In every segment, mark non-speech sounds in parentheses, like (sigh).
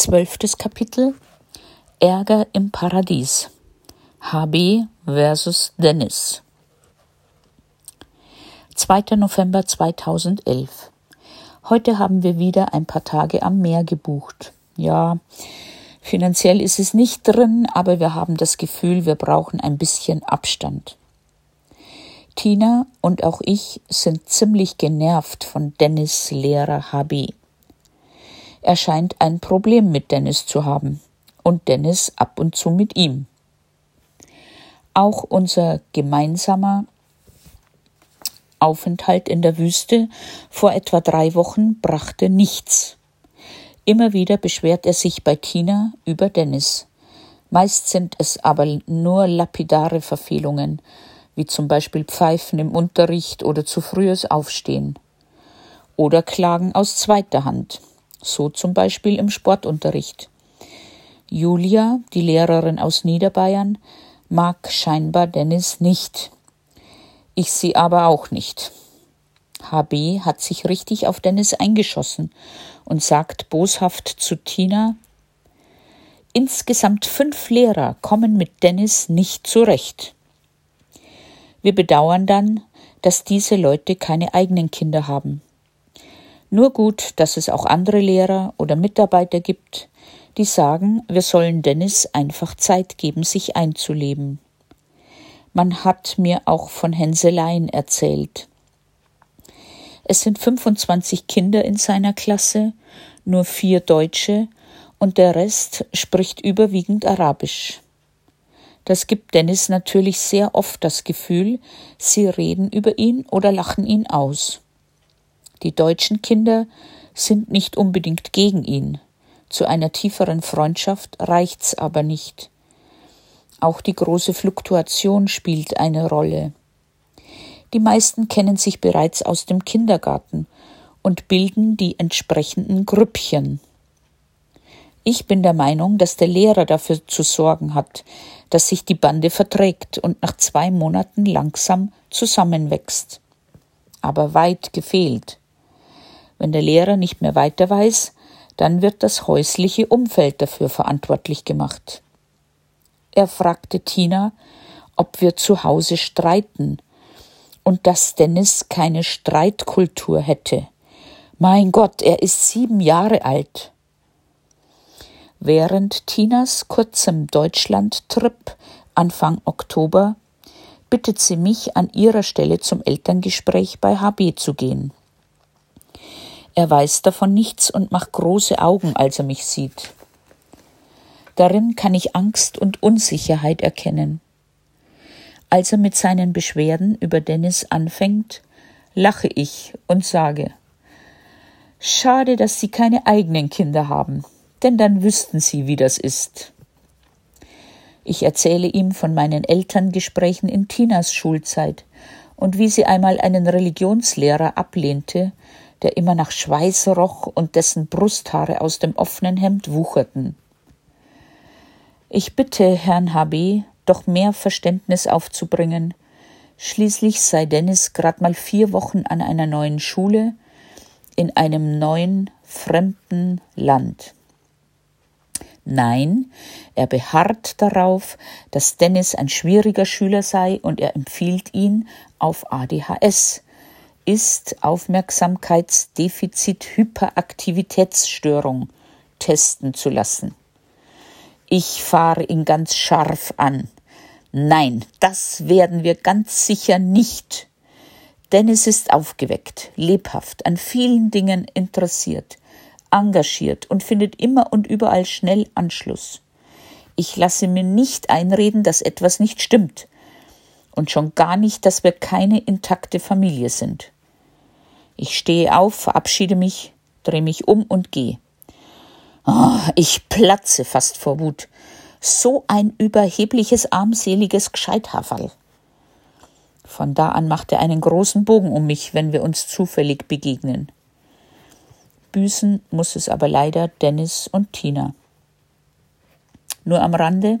Zwölftes Kapitel Ärger im Paradies HB versus Dennis 2. November 2011 Heute haben wir wieder ein paar Tage am Meer gebucht. Ja, finanziell ist es nicht drin, aber wir haben das Gefühl, wir brauchen ein bisschen Abstand. Tina und auch ich sind ziemlich genervt von Dennis Lehrer HB. Er scheint ein Problem mit Dennis zu haben und Dennis ab und zu mit ihm. Auch unser gemeinsamer Aufenthalt in der Wüste vor etwa drei Wochen brachte nichts. Immer wieder beschwert er sich bei Tina über Dennis. Meist sind es aber nur lapidare Verfehlungen, wie zum Beispiel Pfeifen im Unterricht oder zu frühes Aufstehen. Oder Klagen aus zweiter Hand so zum Beispiel im Sportunterricht. Julia, die Lehrerin aus Niederbayern, mag scheinbar Dennis nicht. Ich sie aber auch nicht. HB hat sich richtig auf Dennis eingeschossen und sagt boshaft zu Tina, Insgesamt fünf Lehrer kommen mit Dennis nicht zurecht. Wir bedauern dann, dass diese Leute keine eigenen Kinder haben. Nur gut, dass es auch andere Lehrer oder Mitarbeiter gibt, die sagen, wir sollen Dennis einfach Zeit geben, sich einzuleben. Man hat mir auch von Hänseleien erzählt. Es sind 25 Kinder in seiner Klasse, nur vier Deutsche und der Rest spricht überwiegend Arabisch. Das gibt Dennis natürlich sehr oft das Gefühl, sie reden über ihn oder lachen ihn aus. Die deutschen Kinder sind nicht unbedingt gegen ihn. Zu einer tieferen Freundschaft reicht's aber nicht. Auch die große Fluktuation spielt eine Rolle. Die meisten kennen sich bereits aus dem Kindergarten und bilden die entsprechenden Grüppchen. Ich bin der Meinung, dass der Lehrer dafür zu sorgen hat, dass sich die Bande verträgt und nach zwei Monaten langsam zusammenwächst. Aber weit gefehlt. Wenn der Lehrer nicht mehr weiter weiß, dann wird das häusliche Umfeld dafür verantwortlich gemacht. Er fragte Tina, ob wir zu Hause streiten und dass Dennis keine Streitkultur hätte. Mein Gott, er ist sieben Jahre alt. Während Tinas kurzem Deutschland-Trip Anfang Oktober bittet sie mich, an ihrer Stelle zum Elterngespräch bei HB zu gehen. Er weiß davon nichts und macht große Augen, als er mich sieht. Darin kann ich Angst und Unsicherheit erkennen. Als er mit seinen Beschwerden über Dennis anfängt, lache ich und sage Schade, dass Sie keine eigenen Kinder haben, denn dann wüssten Sie, wie das ist. Ich erzähle ihm von meinen Elterngesprächen in Tinas Schulzeit und wie sie einmal einen Religionslehrer ablehnte, der immer nach Schweiß roch und dessen Brusthaare aus dem offenen Hemd wucherten. Ich bitte Herrn HB, doch mehr Verständnis aufzubringen. Schließlich sei Dennis grad mal vier Wochen an einer neuen Schule in einem neuen, fremden Land. Nein, er beharrt darauf, dass Dennis ein schwieriger Schüler sei und er empfiehlt ihn auf ADHS, ist Aufmerksamkeitsdefizit-Hyperaktivitätsstörung testen zu lassen. Ich fahre ihn ganz scharf an. Nein, das werden wir ganz sicher nicht. Dennis ist aufgeweckt, lebhaft, an vielen Dingen interessiert, engagiert und findet immer und überall schnell Anschluss. Ich lasse mir nicht einreden, dass etwas nicht stimmt. Und schon gar nicht, dass wir keine intakte Familie sind. Ich stehe auf, verabschiede mich, drehe mich um und gehe. Oh, ich platze fast vor Wut. So ein überhebliches, armseliges Gescheithaferl. Von da an macht er einen großen Bogen um mich, wenn wir uns zufällig begegnen. Büßen muss es aber leider Dennis und Tina. Nur am Rande.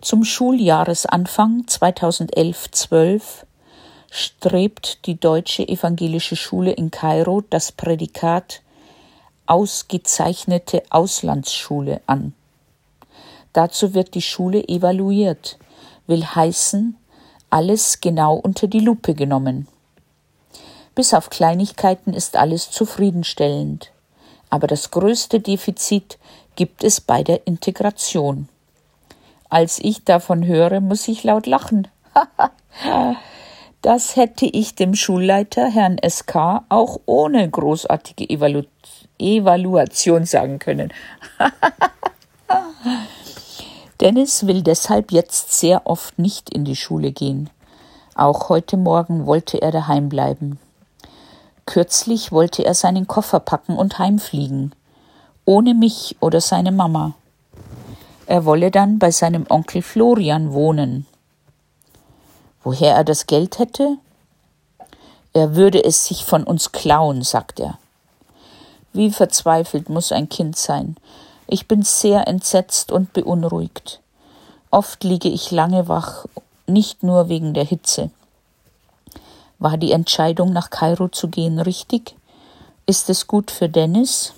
Zum Schuljahresanfang 2011-12 strebt die Deutsche Evangelische Schule in Kairo das Prädikat ausgezeichnete Auslandsschule an. Dazu wird die Schule evaluiert, will heißen, alles genau unter die Lupe genommen. Bis auf Kleinigkeiten ist alles zufriedenstellend. Aber das größte Defizit gibt es bei der Integration. Als ich davon höre, muss ich laut lachen. (laughs) das hätte ich dem Schulleiter, Herrn SK, auch ohne großartige Evalu Evaluation sagen können. (laughs) Dennis will deshalb jetzt sehr oft nicht in die Schule gehen. Auch heute Morgen wollte er daheim bleiben. Kürzlich wollte er seinen Koffer packen und heimfliegen, ohne mich oder seine Mama. Er wolle dann bei seinem Onkel Florian wohnen. Woher er das Geld hätte? Er würde es sich von uns klauen, sagt er. Wie verzweifelt muss ein Kind sein, ich bin sehr entsetzt und beunruhigt. Oft liege ich lange wach, nicht nur wegen der Hitze. War die Entscheidung, nach Kairo zu gehen, richtig? Ist es gut für Dennis?